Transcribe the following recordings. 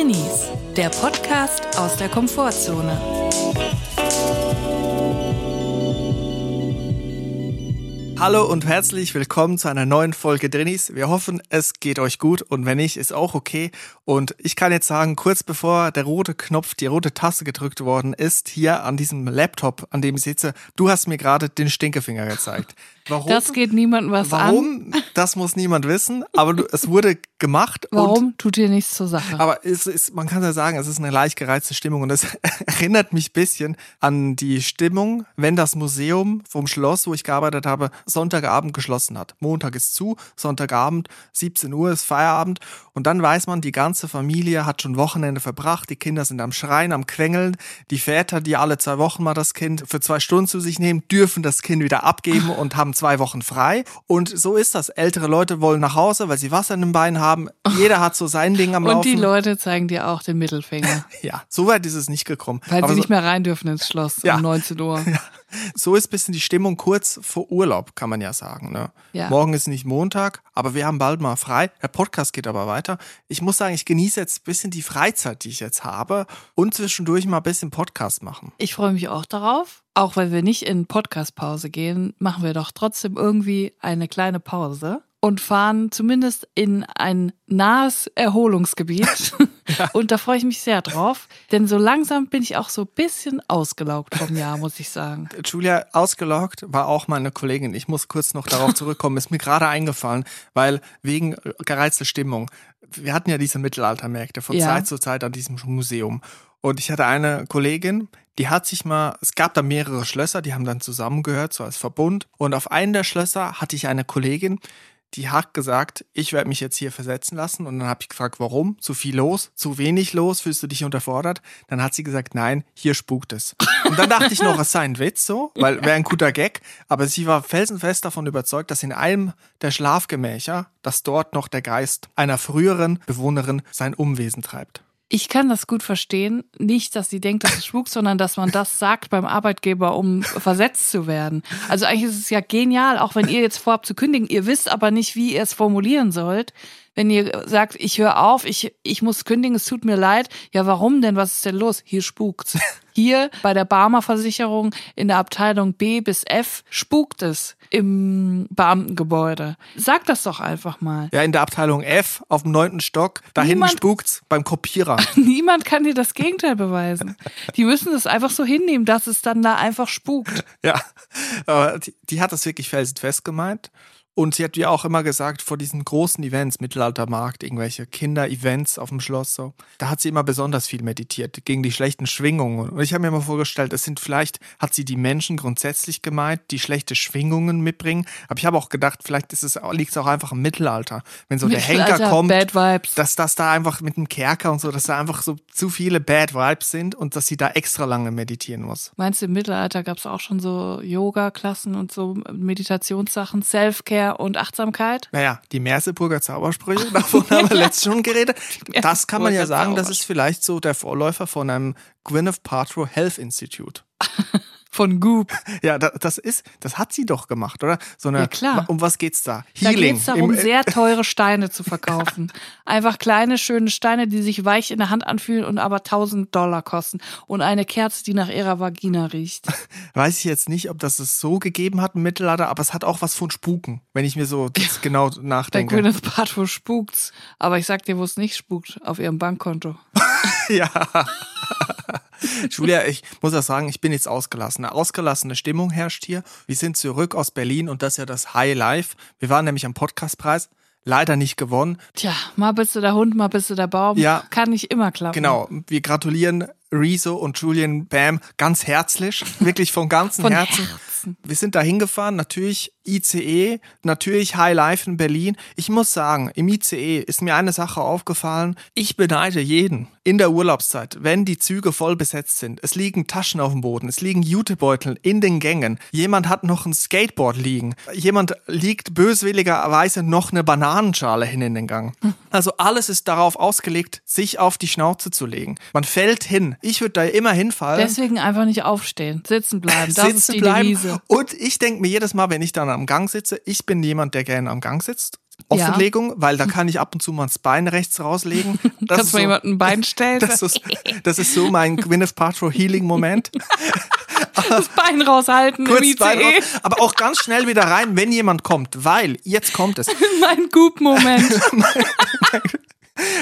Drinnies, der Podcast aus der Komfortzone. Hallo und herzlich willkommen zu einer neuen Folge Drinnies. Wir hoffen, es geht euch gut und wenn nicht, ist auch okay. Und ich kann jetzt sagen, kurz bevor der rote Knopf, die rote Taste gedrückt worden ist, hier an diesem Laptop, an dem ich sitze, du hast mir gerade den Stinkefinger gezeigt. Warum? Das geht niemandem was Warum? an. Das muss niemand wissen, aber du, es wurde gemacht. Warum tut dir nichts zur Sache? Aber es ist, man kann ja sagen, es ist eine leicht gereizte Stimmung und das erinnert mich ein bisschen an die Stimmung, wenn das Museum vom Schloss, wo ich gearbeitet habe, Sonntagabend geschlossen hat. Montag ist zu, Sonntagabend, 17 Uhr ist Feierabend und dann weiß man, die ganze Familie hat schon Wochenende verbracht, die Kinder sind am Schreien, am Quengeln, die Väter, die alle zwei Wochen mal das Kind für zwei Stunden zu sich nehmen, dürfen das Kind wieder abgeben und haben zwei Wochen frei. Und so ist das. Ältere Leute wollen nach Hause, weil sie Wasser in den Beinen haben. Jeder hat so sein Ding am und Laufen. Und die Leute zeigen dir auch den Mittelfinger. ja, so weit ist es nicht gekommen. Weil Aber sie so, nicht mehr rein dürfen ins Schloss ja. um 19 Uhr. Ja. So ist ein bisschen die Stimmung kurz vor Urlaub, kann man ja sagen. Ne? Ja. Morgen ist nicht Montag, aber wir haben bald mal frei. Der Podcast geht aber weiter. Ich muss sagen, ich genieße jetzt ein bisschen die Freizeit, die ich jetzt habe und zwischendurch mal ein bisschen Podcast machen. Ich freue mich auch darauf. Auch weil wir nicht in Podcast-Pause gehen, machen wir doch trotzdem irgendwie eine kleine Pause und fahren zumindest in ein nahes Erholungsgebiet. ja. Und da freue ich mich sehr drauf, denn so langsam bin ich auch so ein bisschen ausgelaugt vom Jahr, muss ich sagen. Julia, ausgelaugt war auch meine Kollegin. Ich muss kurz noch darauf zurückkommen. Ist mir gerade eingefallen, weil wegen gereizter Stimmung. Wir hatten ja diese Mittelaltermärkte von ja. Zeit zu Zeit an diesem Museum. Und ich hatte eine Kollegin, die hat sich mal, es gab da mehrere Schlösser, die haben dann zusammengehört, so als Verbund. Und auf einem der Schlösser hatte ich eine Kollegin, die hat gesagt, ich werde mich jetzt hier versetzen lassen. Und dann habe ich gefragt, warum? Zu viel los? Zu wenig los? Fühlst du dich unterfordert? Dann hat sie gesagt, nein, hier spukt es. Und dann dachte ich noch, es sei ein Witz so, weil wäre ein guter Gag. Aber sie war felsenfest davon überzeugt, dass in einem der Schlafgemächer, dass dort noch der Geist einer früheren Bewohnerin sein Umwesen treibt. Ich kann das gut verstehen. Nicht, dass sie denkt, dass es spukt, sondern dass man das sagt beim Arbeitgeber, um versetzt zu werden. Also eigentlich ist es ja genial, auch wenn ihr jetzt vorhabt zu kündigen. Ihr wisst aber nicht, wie ihr es formulieren sollt. Wenn ihr sagt, ich höre auf, ich, ich muss kündigen, es tut mir leid. Ja, warum denn? Was ist denn los? Hier spukt's. Hier bei der Barmer Versicherung in der Abteilung B bis F spukt es im Beamtengebäude. Sag das doch einfach mal. Ja, in der Abteilung F auf dem neunten Stock, da hinten spukt's beim Kopierer. Niemand kann dir das Gegenteil beweisen. Die müssen es einfach so hinnehmen, dass es dann da einfach spukt. Ja, aber die, die hat das wirklich felsenfest gemeint. Und sie hat ja auch immer gesagt, vor diesen großen Events, Mittelaltermarkt, irgendwelche Kinder-Events auf dem Schloss, so, da hat sie immer besonders viel meditiert, gegen die schlechten Schwingungen. Und ich habe mir mal vorgestellt, es sind vielleicht, hat sie die Menschen grundsätzlich gemeint, die schlechte Schwingungen mitbringen. Aber ich habe auch gedacht, vielleicht ist es, liegt es auch einfach im Mittelalter. Wenn so der Henker kommt, dass das da einfach mit dem Kerker und so, dass da einfach so zu viele Bad Vibes sind und dass sie da extra lange meditieren muss. Meinst du, im Mittelalter gab es auch schon so Yoga-Klassen und so Meditationssachen, Self-Care? Und Achtsamkeit? Naja, die Merseburger Zaubersprüche, davon haben wir letztens schon geredet. Das kann man ja sagen, das ist vielleicht so der Vorläufer von einem Gwyneth Paltrow Health Institute. von Goop. Ja, das ist, das hat sie doch gemacht, oder? So eine, ja, klar. Um was geht's da? Healing. Da geht's darum, Im, sehr teure Steine zu verkaufen. Einfach kleine, schöne Steine, die sich weich in der Hand anfühlen und aber 1000 Dollar kosten. Und eine Kerze, die nach ihrer Vagina riecht. Weiß ich jetzt nicht, ob das es so gegeben hat im Mittelalter, aber es hat auch was von Spuken, wenn ich mir so das genau nachdenke. Der Gwyneth Paltrow spukt's. Aber ich sag dir, wo es nicht spukt, auf ihrem Bankkonto. ja. Julia, ich muss ja sagen, ich bin jetzt ausgelassen. Eine ausgelassene Stimmung herrscht hier. Wir sind zurück aus Berlin und das ist ja das High Life. Wir waren nämlich am Podcastpreis. Leider nicht gewonnen. Tja, mal bist du der Hund, mal bist du der Baum. Ja. Kann nicht immer klappen. Genau. Wir gratulieren Rezo und Julian Bam ganz herzlich. Wirklich von ganzem von Herzen. Herzen. Wir sind da hingefahren, natürlich ICE, natürlich High Life in Berlin. Ich muss sagen, im ICE ist mir eine Sache aufgefallen. Ich beneide jeden in der Urlaubszeit, wenn die Züge voll besetzt sind. Es liegen Taschen auf dem Boden, es liegen Jutebeutel in den Gängen. Jemand hat noch ein Skateboard liegen. Jemand liegt böswilligerweise noch eine Bananenschale hin in den Gang. Also alles ist darauf ausgelegt, sich auf die Schnauze zu legen. Man fällt hin. Ich würde da immer hinfallen. Deswegen einfach nicht aufstehen, sitzen bleiben. Das sitzen ist die bleiben. Devise. Und ich denke mir jedes Mal, wenn ich dann am Gang sitze, ich bin jemand, der gerne am Gang sitzt Offenlegung, ja. weil da kann ich ab und zu mal das Bein rechts rauslegen. Das Kannst du so, jemanden ein Bein stellen? Das ist, das ist so mein Gwyneth Paltrow Healing Moment. das Bein raushalten kurz im Bein raus, aber auch ganz schnell wieder rein, wenn jemand kommt, weil jetzt kommt es. mein Goop-Moment.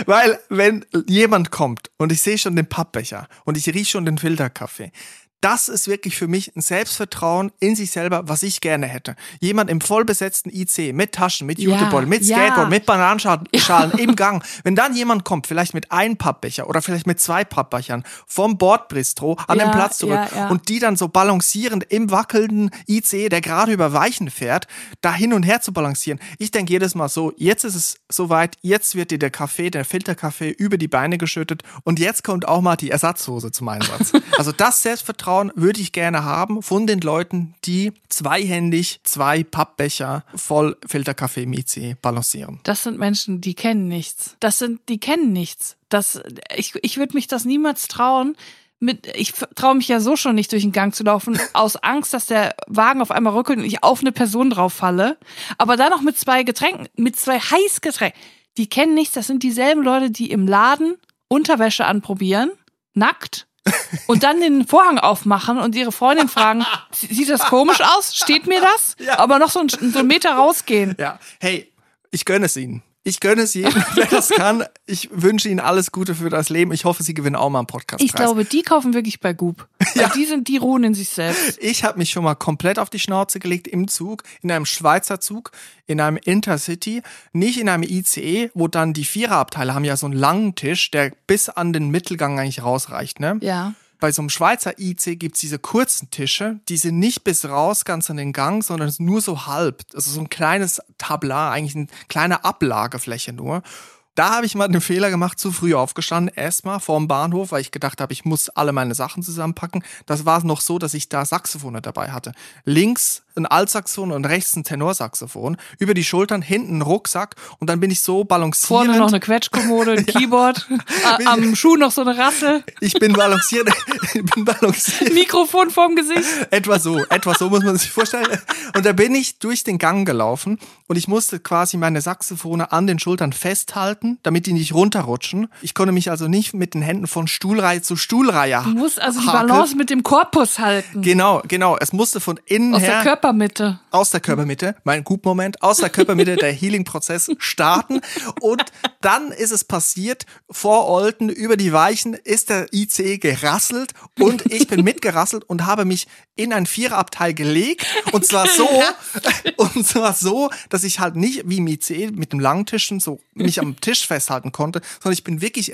weil wenn jemand kommt und ich sehe schon den Pappbecher und ich rieche schon den Filterkaffee, das ist wirklich für mich ein Selbstvertrauen in sich selber, was ich gerne hätte. Jemand im vollbesetzten IC mit Taschen, mit Jutebeutel, ja, mit Skateboard, ja. mit Bananenschalen ja. im Gang. Wenn dann jemand kommt, vielleicht mit einem Pappbecher oder vielleicht mit zwei Pappbechern vom Bordbistro an den Platz zurück und die dann so balancierend im wackelnden IC, der gerade über Weichen fährt, da hin und her zu balancieren. Ich denke jedes Mal so, jetzt ist es soweit, jetzt wird dir der Kaffee, der Filterkaffee über die Beine geschüttet und jetzt kommt auch mal die Ersatzhose zum Einsatz. Also das Selbstvertrauen Selbstvertrauen würde ich gerne haben von den Leuten, die zweihändig zwei Pappbecher voll Filterkaffee IC balancieren. Das sind Menschen, die kennen nichts. Das sind, die kennen nichts. Das, ich, ich würde mich das niemals trauen, mit, ich traue mich ja so schon nicht durch den Gang zu laufen, aus Angst, dass der Wagen auf einmal rückelt und ich auf eine Person drauf falle. Aber dann noch mit zwei Getränken, mit zwei Heißgetränken. Die kennen nichts, das sind dieselben Leute, die im Laden Unterwäsche anprobieren, nackt, und dann den Vorhang aufmachen und ihre Freundin fragen, sieht das komisch aus? Steht mir das? Ja. Aber noch so, ein, so einen Meter rausgehen. Ja, hey, ich gönne es ihnen. Ich gönne es jedem, wer das kann. Ich wünsche Ihnen alles Gute für das Leben. Ich hoffe, Sie gewinnen auch mal einen Podcast. Ich glaube, die kaufen wirklich bei Goop. Ja. Die sind, die ruhen in sich selbst. Ich habe mich schon mal komplett auf die Schnauze gelegt im Zug, in einem Schweizer Zug, in einem Intercity, nicht in einem ICE, wo dann die Viererabteile haben ja so einen langen Tisch, der bis an den Mittelgang eigentlich rausreicht, ne? Ja bei so einem Schweizer IC gibt's diese kurzen Tische, die sind nicht bis raus ganz an den Gang, sondern nur so halb. Also so ein kleines Tablar, eigentlich eine kleine Ablagefläche nur. Da habe ich mal den Fehler gemacht, zu früh aufgestanden, erstmal vorm Bahnhof, weil ich gedacht habe, ich muss alle meine Sachen zusammenpacken. Das war noch so, dass ich da Saxophone dabei hatte. Links ein Altsaxophon und rechts ein Tenorsaxophon, über die Schultern, hinten ein Rucksack und dann bin ich so balancierend. Vorne noch eine Quetschkommode, ein Keyboard, am Schuh noch so eine Rassel. Ich bin balanciert, ich bin balanciert. Mikrofon vorm Gesicht. Etwa so, etwa so muss man sich vorstellen. Und da bin ich durch den Gang gelaufen und ich musste quasi meine Saxophone an den Schultern festhalten, damit die nicht runterrutschen. Ich konnte mich also nicht mit den Händen von Stuhlreihe zu Stuhlreihe Du musst also die Balance mit dem Korpus halten. Genau, genau. Es musste von innen Aus her. Der Körper Körpermitte. Aus der Körpermitte, mein Gut-Moment, aus der Körpermitte der Healing-Prozess starten. Und dann ist es passiert, vor Olten über die Weichen ist der ICE gerasselt und ich bin mitgerasselt und habe mich in ein Viererabteil gelegt. Und zwar so, und zwar so, dass ich halt nicht wie im ICE mit dem langen Tischen so mich am Tisch festhalten konnte, sondern ich bin wirklich,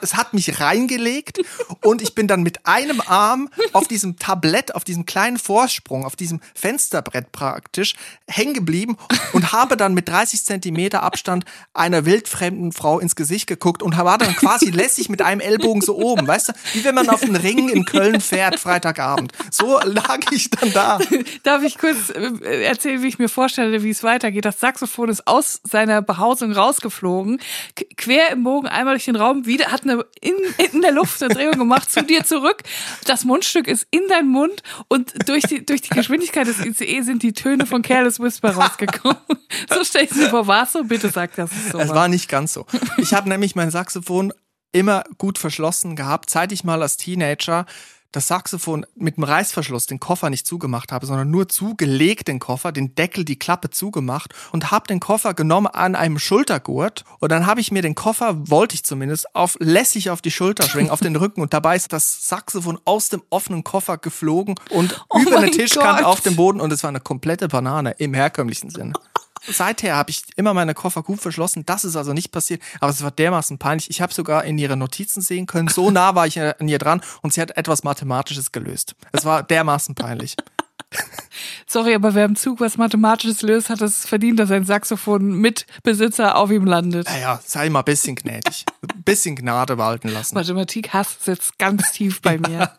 es hat mich reingelegt und ich bin dann mit einem Arm auf diesem Tablett, auf diesem kleinen Vorsprung, auf diesem Fenster Fensterbrett praktisch hängen geblieben und habe dann mit 30 Zentimeter Abstand einer wildfremden Frau ins Gesicht geguckt und war dann quasi lässig mit einem Ellbogen so oben, weißt du, wie wenn man auf den Ring in Köln fährt, Freitagabend. So lag ich dann da. Darf ich kurz äh, erzählen, wie ich mir vorstelle, wie es weitergeht? Das Saxophon ist aus seiner Behausung rausgeflogen, quer im Bogen einmal durch den Raum, wieder hat eine in, in der Luft eine Drehung gemacht, zu dir zurück. Das Mundstück ist in dein Mund und durch die, durch die Geschwindigkeit des ICE sind die Töne von Careless Whisper rausgekommen. so stell ich mir vor, war so? Bitte sag das so. Es war nicht ganz so. Ich habe nämlich mein Saxophon immer gut verschlossen gehabt, seit ich mal als Teenager das Saxophon mit dem Reißverschluss den Koffer nicht zugemacht habe, sondern nur zugelegt den Koffer, den Deckel, die Klappe zugemacht und habe den Koffer genommen an einem Schultergurt und dann habe ich mir den Koffer, wollte ich zumindest, auf lässig auf die Schulter schwingen, auf den Rücken und dabei ist das Saxophon aus dem offenen Koffer geflogen und oh über eine Tischkante Gott. auf dem Boden und es war eine komplette Banane im herkömmlichen Sinne seither habe ich immer meine Koffer gut verschlossen. Das ist also nicht passiert. Aber es war dermaßen peinlich. Ich habe sogar in ihre Notizen sehen können. So nah war ich an ihr dran und sie hat etwas Mathematisches gelöst. Es war dermaßen peinlich. Sorry, aber wer im Zug was Mathematisches löst, hat es verdient, dass ein Saxophon-Mitbesitzer auf ihm landet. Naja, sei mal ein bisschen gnädig. Ein bisschen Gnade walten lassen. Mathematik-Hass sitzt ganz tief bei mir.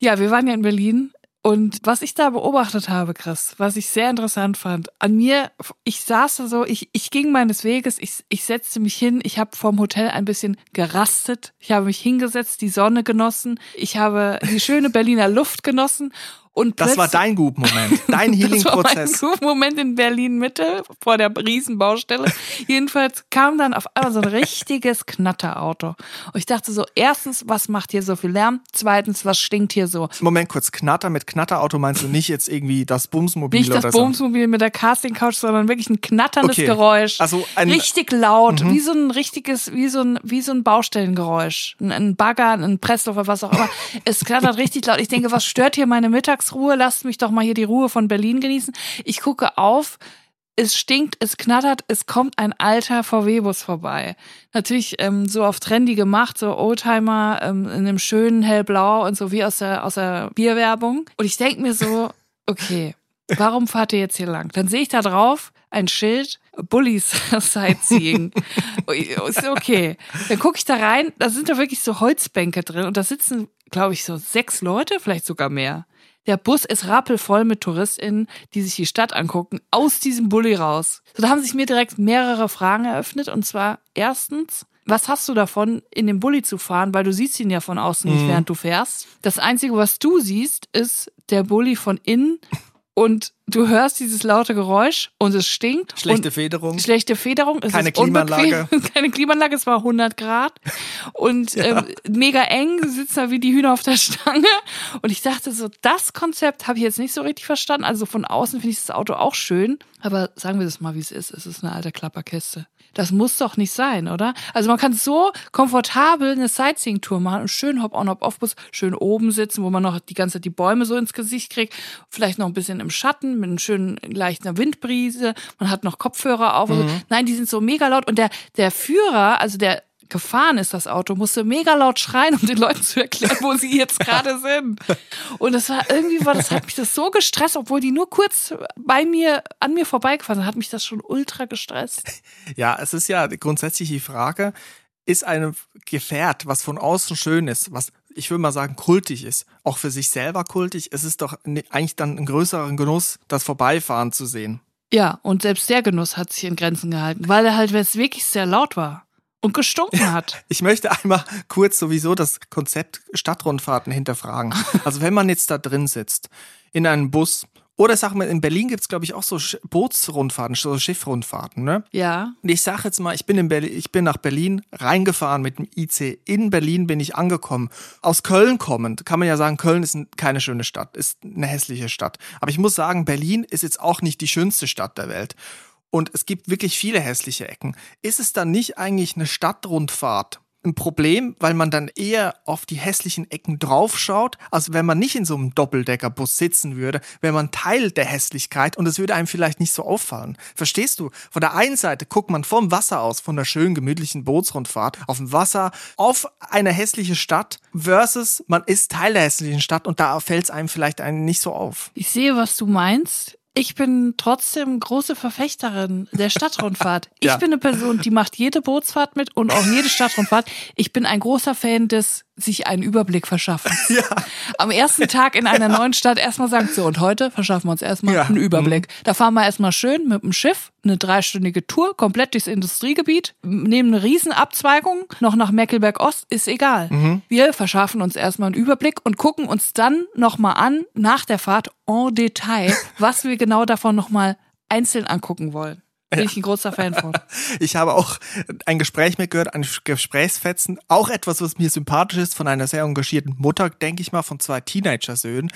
ja, wir waren ja in Berlin und was ich da beobachtet habe, Chris, was ich sehr interessant fand, an mir, ich saß da so, ich, ich ging meines Weges, ich, ich setzte mich hin, ich habe vorm Hotel ein bisschen gerastet, ich habe mich hingesetzt, die Sonne genossen, ich habe die schöne Berliner Luft genossen Und das war dein Gut-Moment, dein Healing-Prozess. Das war mein Gut-Moment in Berlin-Mitte vor der Riesenbaustelle. Jedenfalls kam dann auf einmal so ein richtiges Knatterauto. Und ich dachte so, erstens, was macht hier so viel Lärm? Zweitens, was stinkt hier so? Moment kurz, Knatter mit Knatterauto meinst du nicht jetzt irgendwie das Bumsmobil Nicht das oder so? Bumsmobil mit der Casting-Couch, sondern wirklich ein knatterndes Okay. Geräusch. Also ein- Richtig laut, wie so ein richtiges, wie so ein, wie so ein Baustellengeräusch. Ein, ein Bagger, ein Pressluft, was auch immer. Es knattert richtig laut. Ich denke, was stört hier meine Mittagsruhe? Lasst mich doch mal hier die Ruhe von Berlin genießen. Ich gucke auf. Es stinkt, es knattert, es kommt ein alter VW-Bus vorbei. Natürlich ähm, so auf trendy gemacht, so Oldtimer ähm, in einem schönen hellblau und so wie aus der, aus der Bierwerbung. Und ich denke mir so, okay, warum fahrt ihr jetzt hier lang? Dann sehe ich da drauf ein Schild, Bullies Sightseeing. ist okay. Dann gucke ich da rein, da sind da wirklich so Holzbänke drin und da sitzen, glaube ich, so sechs Leute, vielleicht sogar mehr. Der Bus ist rappelvoll mit TouristInnen, die sich die Stadt angucken, aus diesem Bulli raus. So, da haben sich mir direkt mehrere Fragen eröffnet. Und zwar erstens, was hast du davon, in den Bulli zu fahren? Weil du siehst ihn ja von außen nicht, während du fährst. Das Einzige, was du siehst, ist der Bulli von innen und du hörst dieses laute Geräusch und es stinkt. Schlechte Federung. Schlechte Federung. Es Keine ist. Klimaanlage. Keine Klimaanlage, es war 100 Grad. Und ähm, mega eng, du sitzt da wie die Hühner auf der Stange. Und ich dachte so, das Konzept habe ich jetzt nicht so richtig verstanden. Also von außen finde ich das Auto auch schön. Aber sagen wir das mal, wie es ist. Es ist eine alte Klapperkiste. Das muss doch nicht sein, oder? Also man kann so komfortabel eine Sightseeing-Tour machen und schön Hop-on, Hop-off-Bus, schön oben sitzen, wo man noch die ganze Zeit die Bäume so ins Gesicht kriegt, vielleicht noch ein bisschen im Schatten mit einem schönen leichten Windbrise, man hat noch Kopfhörer auf. Also, nein, die sind so mega laut und der, der Führer, also der gefahren ist, das Auto, musste mega laut schreien, um den Leuten zu erklären, wo sie jetzt gerade sind. Und das war irgendwie, war das hat mich das so gestresst, obwohl die nur kurz bei mir, an mir vorbeigefahren sind, hat mich das schon ultra gestresst. Ja, es ist ja grundsätzlich die Frage, ist ein Gefährt, was von außen schön ist, was ich würde mal sagen kultig ist, auch für sich selber kultig, es ist doch eigentlich dann ein größeren Genuss, das Vorbeifahren zu sehen. Ja, und selbst der Genuss hat sich in Grenzen gehalten, weil er halt wirklich sehr laut war und gestunken hat. Ich möchte einmal kurz sowieso das Konzept Stadtrundfahrten hinterfragen. Also wenn man jetzt da drin sitzt, in einem Bus, oder sag mal, in Berlin gibt's glaube ich, auch so Bootsrundfahrten, so Schiffrundfahrten, ne? Ja. Und ich sage jetzt mal, ich bin, in Berlin, ich bin nach Berlin reingefahren mit dem IC. In Berlin bin ich angekommen. Aus Köln kommend kann man ja sagen, Köln ist ein- keine schöne Stadt, ist eine hässliche Stadt. Aber ich muss sagen, Berlin ist jetzt auch nicht die schönste Stadt der Welt. Und es gibt wirklich viele hässliche Ecken. Ist es dann nicht eigentlich eine Stadtrundfahrt? Ein Problem, weil man dann eher auf die hässlichen Ecken draufschaut, als wenn man nicht in so einem Doppeldeckerbus sitzen würde, wäre man Teil der Hässlichkeit und es würde einem vielleicht nicht so auffallen. Verstehst du? Von der einen Seite guckt man vom Wasser aus, von der schönen gemütlichen Bootsrundfahrt auf dem Wasser, auf eine hässliche Stadt versus man ist Teil der hässlichen Stadt und da fällt es einem vielleicht einem nicht so auf. Ich sehe, was du meinst. Ich bin trotzdem große Verfechterin der Stadtrundfahrt. Ich Ja. bin eine Person, die macht jede Bootsfahrt mit und auch jede Stadtrundfahrt. Ich bin ein großer Fan des sich einen Überblick verschaffen. Ja. Am ersten Tag in einer neuen Stadt erstmal sagen, so und heute verschaffen wir uns erstmal Ja. Mhm. einen Überblick. Da fahren wir erstmal schön mit dem Schiff, eine dreistündige Tour, komplett durchs Industriegebiet, nehmen eine Riesenabzweigung, noch nach Meckelberg Ost, ist egal. Mhm. Wir verschaffen uns erstmal einen Überblick und gucken uns dann nochmal an, nach der Fahrt en Detail, was wir genau davon nochmal einzeln angucken wollen. Bin ich ein großer Fan von. Ich habe auch ein Gespräch mitgehört, ein Gesprächsfetzen, auch etwas, was mir sympathisch ist, von einer sehr engagierten Mutter, denke ich mal, von zwei Teenager-Söhnen,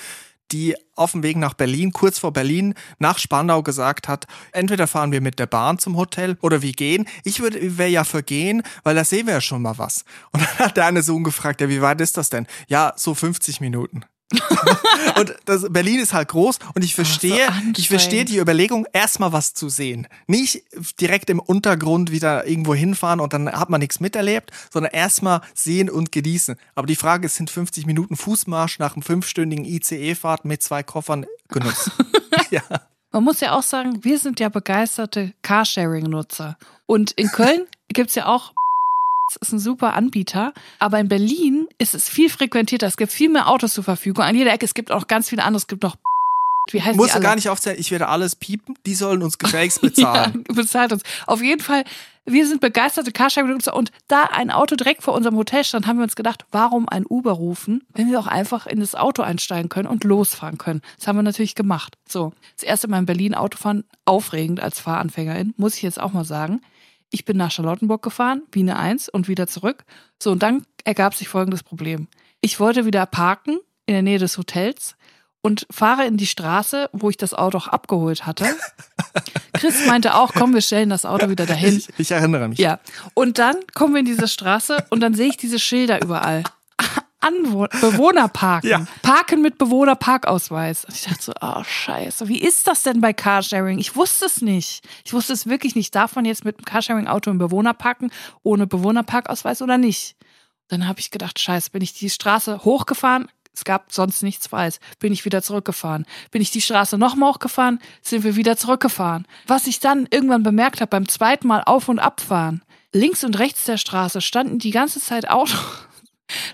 die auf dem Weg nach Berlin, kurz vor Berlin, nach Spandau gesagt hat, entweder fahren wir mit der Bahn zum Hotel oder wir gehen. Ich würde, wäre ja für gehen, weil da sehen wir ja schon mal was. Und dann hat der eine Sohn gefragt, ja, wie weit ist das denn? Ja, so 50 Minuten. und das, Berlin ist halt groß und ich verstehe, anstrengend. ich verstehe die Überlegung, erstmal was zu sehen. Nicht direkt im Untergrund wieder irgendwo hinfahren und dann hat man nichts miterlebt, sondern erstmal sehen und genießen. Aber die Frage ist, sind 50 Minuten Fußmarsch nach einem fünfstündigen ICE-Fahrt mit zwei Koffern genutzt? ja. Man muss ja auch sagen, wir sind ja begeisterte Carsharing-Nutzer. Und in Köln gibt's ja auch, das ist ein super Anbieter, aber in Berlin ist es viel frequentierter. Es gibt viel mehr Autos zur Verfügung. An jeder Ecke, es gibt auch ganz viele andere, es gibt noch Wie heißen Musst du gar nicht aufzählen, ich werde alles piepen, die sollen uns gefälligst bezahlen. Ja, bezahlt uns. Auf jeden Fall, wir sind begeisterte Carsharing-Nutzer und da ein Auto direkt vor unserem Hotel stand, haben wir uns gedacht, warum ein Uber rufen, wenn wir auch einfach in das Auto einsteigen können und losfahren können. Das haben wir natürlich gemacht. So, das erste Mal in Berlin Autofahren, aufregend als Fahranfängerin, muss ich jetzt auch mal sagen. Ich bin nach Charlottenburg gefahren, Biene 1 und wieder zurück. So, und dann ergab sich folgendes Problem. Ich wollte wieder parken in der Nähe des Hotels und fahre in die Straße, wo ich das Auto auch abgeholt hatte. Chris meinte auch, komm, wir stellen das Auto wieder dahin. Ich, ich erinnere mich. Ja. Und dann kommen wir in diese Straße und dann sehe ich diese Schilder überall. Anwo Bewohnerparken. Ja. Parken mit Bewohnerparkausweis. Und ich dachte so, oh scheiße, wie ist das denn bei Carsharing? Ich wusste es nicht. Ich wusste es wirklich nicht. Darf man jetzt mit dem Carsharing-Auto im Bewohner parken, ohne Bewohnerparkausweis oder nicht? Dann habe ich gedacht, scheiße, bin ich die Straße hochgefahren, es gab sonst nichts freies. Bin ich wieder zurückgefahren. Bin ich die Straße nochmal hochgefahren, sind wir wieder zurückgefahren. Was ich dann irgendwann bemerkt habe beim zweiten Mal auf- und abfahren. Links und rechts der Straße standen die ganze Zeit Autos.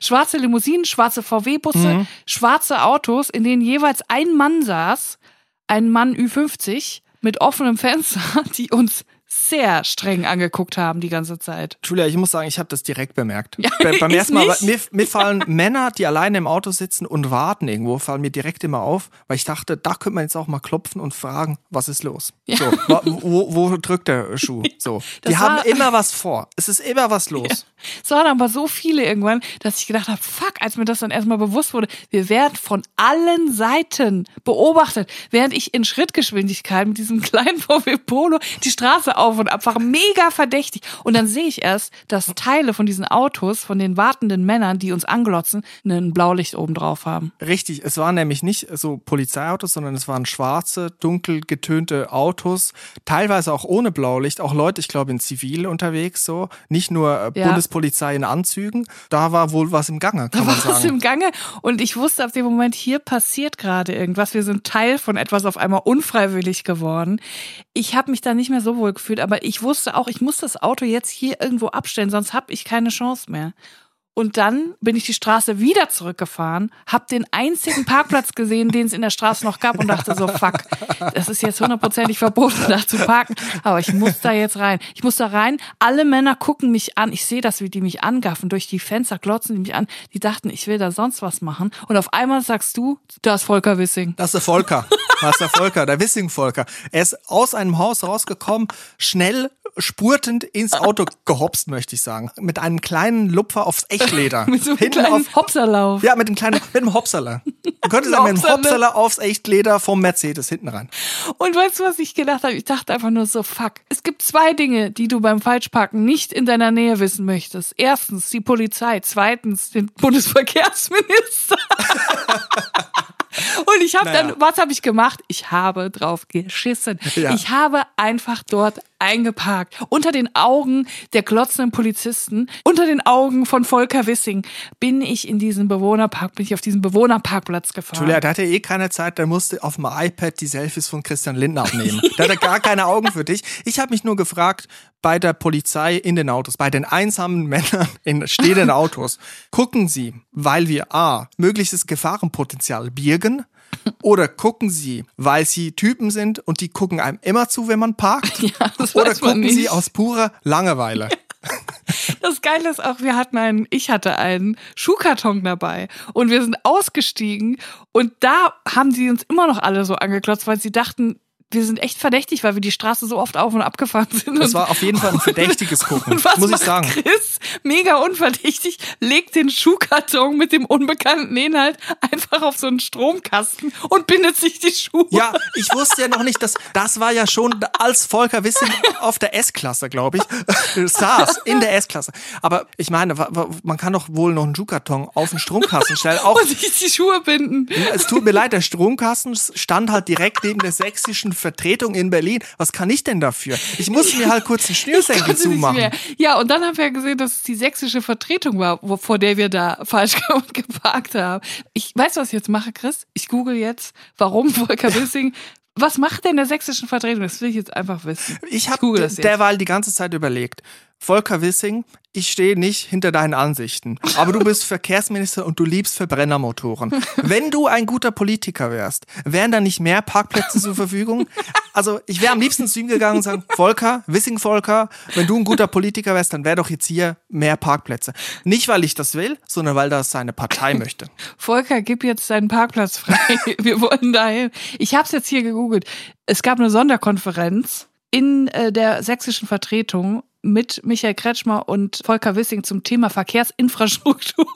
Schwarze Limousinen, schwarze VW-Busse, schwarze Autos, in denen jeweils ein Mann saß, ein Mann Ü50 mit offenem Fenster, die uns sehr streng angeguckt haben die ganze Zeit. Julia, ich muss sagen, ich habe das direkt bemerkt. Ja, Be- Beim ersten Mal, mir, mir fallen Männer, die alleine im Auto sitzen und warten irgendwo, fallen mir direkt immer auf, weil ich dachte, da könnte man jetzt auch mal klopfen und fragen, was ist los? So, wa- wo, wo drückt der Schuh? So, die Das haben war- immer was vor. Es ist immer was los. Es waren aber so viele irgendwann, dass ich gedacht habe, fuck, als mir das dann erstmal bewusst wurde, wir werden von allen Seiten beobachtet, während ich in Schrittgeschwindigkeit mit diesem kleinen VW Polo die Straße auf und ab fahre, mega verdächtig. Und dann sehe ich erst, dass Teile von diesen Autos, von den wartenden Männern, die uns anglotzen, ein Blaulicht oben drauf haben. Richtig, es waren nämlich nicht so Polizeiautos, sondern es waren schwarze, dunkel getönte Autos, teilweise auch ohne Blaulicht, auch Leute, ich glaube in Zivil unterwegs so, nicht nur äh, Ja. Bundespolizei in Anzügen, da war wohl was im Gange, kann Da man war was sagen. im Gange und ich wusste ab dem Moment, hier passiert gerade irgendwas. Wir sind Teil von etwas auf einmal unfreiwillig geworden. Ich habe mich da nicht mehr so wohl gefühlt, aber ich wusste auch, ich muss das Auto jetzt hier irgendwo abstellen, sonst habe ich keine Chance mehr. Und dann bin ich die Straße wieder zurückgefahren, habe den einzigen Parkplatz gesehen, den es in der Straße noch gab und dachte so, fuck, das ist jetzt hundertprozentig verboten, da zu parken, aber ich muss da jetzt rein. Ich muss da rein. Alle Männer gucken mich an. Ich sehe das, wie die mich angaffen. Durch die Fenster glotzen die mich an. Die dachten, ich will da sonst was machen. Und auf einmal sagst du, da ist Volker Wissing. Das ist der Volker. Das ist der Volker, der Wissing-Volker. Er ist aus einem Haus rausgekommen, schnell spurtend ins Auto gehopst, möchte ich sagen. Mit einem kleinen Lupfer aufs Echtleder. Mit so einem Hinten kleinen auf, Hopserlauf. ja, mit einem kleinen, mit einem Hopserler. Man könnte sagen, mit einem Hopserle. Hopserler aufs Echtleder vom Mercedes hinten rein. Und weißt du, was ich gedacht habe? Ich dachte einfach nur so, fuck. Es gibt zwei Dinge, die du beim Falschparken nicht in deiner Nähe wissen möchtest. Erstens die Polizei, zweitens den Bundesverkehrsminister. Und ich habe Naja. dann, was habe ich gemacht? Ich habe drauf geschissen. Ja. Ich habe einfach dort eingeparkt. Unter den Augen der glotzenden Polizisten, unter den Augen von Volker Wissing bin ich in diesen Bewohnerpark, bin ich auf diesen Bewohnerparkplatz gefahren. Julia, der hatte eh keine Zeit, der musste auf dem iPad die Selfies von Christian Lindner abnehmen. Der hatte gar keine Augen für dich. Ich habe mich nur gefragt, bei der Polizei in den Autos, bei den einsamen Männern in stehenden Autos, gucken Sie, weil wir A, mögliches Gefahrenpotenzial birgen, oder gucken Sie, weil Sie Typen sind und die gucken einem immer zu, wenn man parkt? Ja, oder gucken Sie aus purer Langeweile? Das Geile ist auch, wir hatten einen, ich hatte einen Schuhkarton dabei und wir sind ausgestiegen und da haben sie uns immer noch alle so angeklotzt, weil sie dachten, wir sind echt verdächtig, weil wir die Straße so oft auf und abgefahren sind. Das war auf jeden Fall ein verdächtiges Gucken, und was muss ich sagen. Chris, mega unverdächtig, legt den Schuhkarton mit dem unbekannten Inhalt einfach auf so einen Stromkasten und bindet sich die Schuhe. Ja, ich wusste ja noch nicht, dass das war ja schon als Volker Wissing auf der S-Klasse, glaube ich, saß in der S-Klasse. Aber ich meine, man kann doch wohl noch einen Schuhkarton auf den Stromkasten stellen. Auch Und sich die Schuhe binden. es tut mir leid, der Stromkasten stand halt direkt neben der sächsischen Vertretung in Berlin. Was kann ich denn dafür? Ich musste mir halt kurz einen Schnürsenkel zumachen. Ja, und dann haben wir gesehen, dass es die sächsische Vertretung war, wo, vor der wir da falsch ge- geparkt haben. Ich weiß, was ich jetzt mache, Chris. Ich google jetzt, warum Volker Wissing. Was macht denn der sächsischen Vertretung? Das will ich jetzt einfach wissen. Ich habe derweil die ganze Zeit überlegt, Volker Wissing, ich stehe nicht hinter deinen Ansichten, aber du bist Verkehrsminister und du liebst Verbrennermotoren. Wenn du ein guter Politiker wärst, wären da nicht mehr Parkplätze zur Verfügung? Also ich wäre am liebsten zu ihm gegangen und sagen, Volker, Wissing Volker, wenn du ein guter Politiker wärst, dann wäre doch jetzt hier mehr Parkplätze. Nicht, weil ich das will, sondern weil das seine Partei möchte. Volker, gib jetzt deinen Parkplatz frei. Wir wollen dahin. Ich habe es jetzt hier gegoogelt. Es gab eine Sonderkonferenz in äh, der sächsischen Vertretung mit Michael Kretschmer und Volker Wissing zum Thema Verkehrsinfrastruktur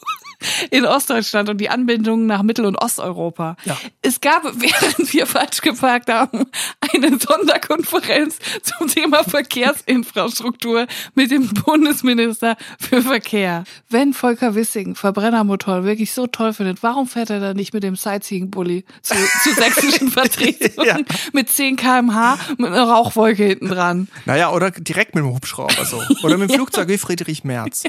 in Ostdeutschland und die Anbindung nach Mittel- und Osteuropa. Ja. Es gab, während wir falsch geparkt haben, eine Sonderkonferenz zum Thema Verkehrsinfrastruktur mit dem Bundesminister für Verkehr. Wenn Volker Wissing Verbrennermotoren wirklich so toll findet, warum fährt er dann nicht mit dem Sightseeing-Bully zu, zu sächsischen Vertretungen ja. mit 10 kmh mit einer Rauchwolke hinten dran? Naja, oder direkt mit dem Hubschrauber so. Oder mit dem Flugzeug wie Friedrich Merz.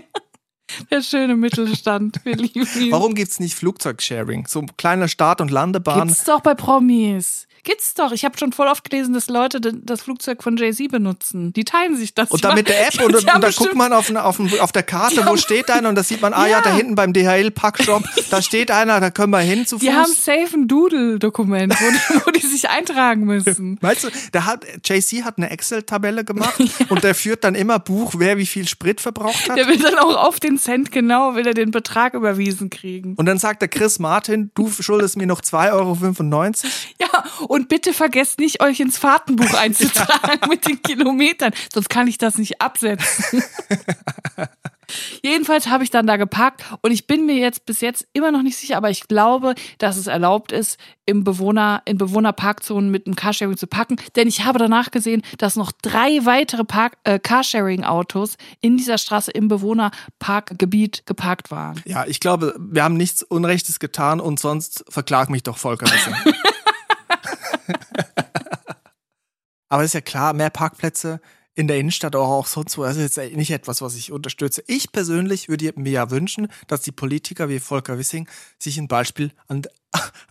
Der schöne Mittelstand, wir lieben ihn. Warum gibt's nicht Flugzeugsharing? So kleine Start- und Landebahn. Gibt's doch bei Promis. Gibt's doch. Ich habe schon voll oft gelesen, dass Leute das Flugzeug von Jay-Z benutzen. Die teilen sich das. Und dann mit der App und, und, und da guckt man auf, auf, auf der Karte, wo steht einer und da sieht man, ah ja, ja da hinten beim DHL-Packshop, da steht einer, da können wir hin zu Fuß. Die haben safe ein Doodle-Dokument, wo, die, wo die sich eintragen müssen. Meinst du, da hat, JC hat eine Excel-Tabelle gemacht ja. und der führt dann immer Buch, wer wie viel Sprit verbraucht hat. Der will dann auch auf den Cent genau, will er den Betrag überwiesen kriegen. Und dann sagt der Chris Martin, du schuldest mir noch 2,95 Euro. Ja, und bitte vergesst nicht, euch ins Fahrtenbuch einzutragen ja. mit den Kilometern, sonst kann ich das nicht absetzen. Jedenfalls habe ich dann da geparkt und ich bin mir jetzt bis jetzt immer noch nicht sicher, aber ich glaube, dass es erlaubt ist, im Bewohner, in Bewohnerparkzonen mit einem Carsharing zu packen. Denn ich habe danach gesehen, dass noch drei weitere Park, äh, Carsharing-Autos in dieser Straße im Bewohnerparkgebiet geparkt waren. Ja, ich glaube, wir haben nichts Unrechtes getan und sonst verklag mich doch Volker. Aber ist ja klar, mehr Parkplätze in der Innenstadt oder auch sonst wo. Das ist jetzt nicht etwas, was ich unterstütze. Ich persönlich würde mir ja wünschen, dass die Politiker wie Volker Wissing sich ein Beispiel an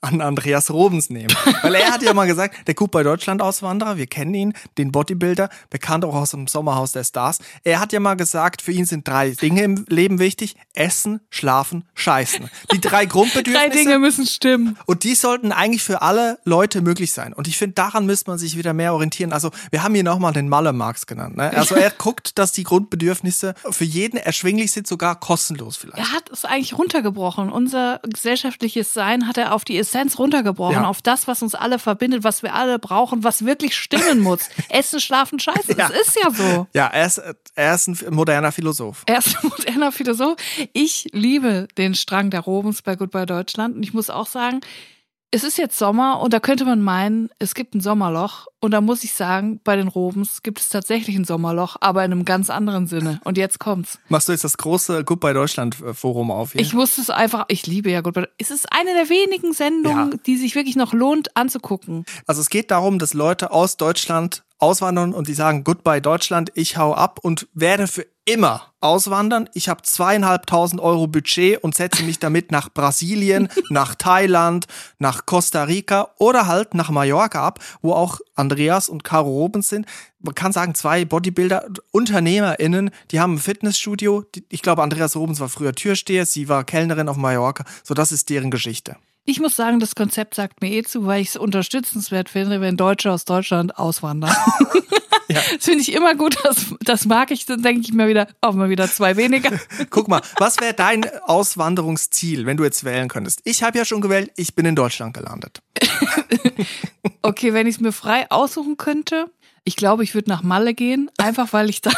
an Andreas Robens nehmen. Weil er hat ja mal gesagt, der Coup bei Deutschland Auswanderer, wir kennen ihn, den Bodybuilder, bekannt auch aus dem Sommerhaus der Stars. Er hat ja mal gesagt, für ihn sind drei Dinge im Leben wichtig. Essen, schlafen, scheißen. Die drei Grundbedürfnisse. drei Dinge müssen stimmen. Und die sollten eigentlich für alle Leute möglich sein. Und ich finde, daran müsste man sich wieder mehr orientieren. Also wir haben hier nochmal den Malle Marx genannt. Ne? Also er guckt, dass die Grundbedürfnisse für jeden erschwinglich sind, sogar kostenlos vielleicht. Er hat es eigentlich runtergebrochen. Unser gesellschaftliches Sein hat er auf die Essenz runtergebrochen, ja. auf das, was uns alle verbindet, was wir alle brauchen, was wirklich stimmen muss. Essen, schlafen, scheiße. Ja. Das ist ja so. Ja, er ist, er ist ein moderner Philosoph. Er ist ein moderner Philosoph. Ich liebe den Strang der Robens bei Goodbye Deutschland und ich muss auch sagen, es ist jetzt Sommer und da könnte man meinen, es gibt ein Sommerloch. Und da muss ich sagen, bei den Robens gibt es tatsächlich ein Sommerloch, aber in einem ganz anderen Sinne. Und jetzt kommt's. Machst du jetzt das große Goodbye Deutschland äh, Forum auf hier? Ich muss es einfach, ich liebe ja Goodbye. Es ist eine der wenigen Sendungen, ja. die sich wirklich noch lohnt anzugucken. Also es geht darum, dass Leute aus Deutschland auswandern und die sagen Goodbye Deutschland, ich hau ab und werde für immer auswandern. Ich habe zweieinhalbtausend Euro Budget und setze mich damit nach Brasilien, nach Thailand, nach Costa Rica oder halt nach Mallorca ab, wo auch Andreas und Caro Robens sind. Man kann sagen, zwei Bodybuilder, UnternehmerInnen, die haben ein Fitnessstudio. Ich glaube, Andreas Robens war früher Türsteher, sie war Kellnerin auf Mallorca. So, das ist deren Geschichte. Ich muss sagen, das Konzept sagt mir eh zu, weil ich es unterstützenswert finde, wenn Deutsche aus Deutschland auswandern. ja. Das finde ich immer gut, das, das mag ich, dann denke ich mir wieder, auch mal wieder zwei weniger. Guck mal, was wäre dein Auswanderungsziel, wenn du jetzt wählen könntest? Ich habe ja schon gewählt, ich bin in Deutschland gelandet. okay, wenn ich es mir frei aussuchen könnte, ich glaube, ich würde nach Malle gehen, einfach weil ich dann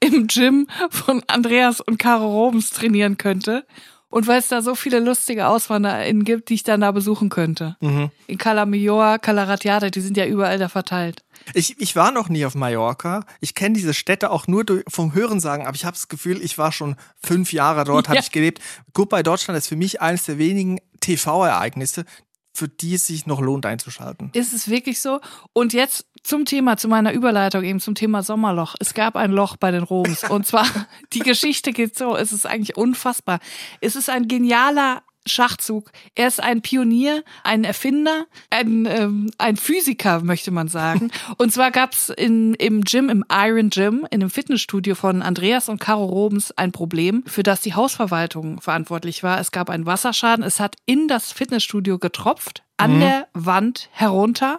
im Gym von Andreas und Caro Robens trainieren könnte und weil es da so viele lustige AuswanderInnen gibt, die ich dann da besuchen könnte. Mhm. In Cala Major, Cala Ratiada, die sind ja überall da verteilt. Ich, ich war noch nie auf Mallorca. Ich kenne diese Städte auch nur durch, vom Hörensagen, aber ich habe das Gefühl, ich war schon fünf Jahre dort, ja. habe ich gelebt. Goodbye Deutschland ist für mich eines der wenigen TV-Ereignisse, für die es sich noch lohnt einzuschalten. Ist es wirklich so? Und jetzt zum Thema, zu meiner Überleitung eben zum Thema Sommerloch. Es gab ein Loch bei den Roms. Und zwar, die Geschichte geht so, es ist eigentlich unfassbar. Es ist ein genialer Schachzug. Er ist ein Pionier, ein Erfinder, ein, ähm, ein Physiker, möchte man sagen. Und zwar gab's in, im Gym, im Iron Gym, in dem Fitnessstudio von Andreas und Caro Robens ein Problem, für das die Hausverwaltung verantwortlich war. Es gab einen Wasserschaden. Es hat in das Fitnessstudio getropft, an mhm. der Wand herunter.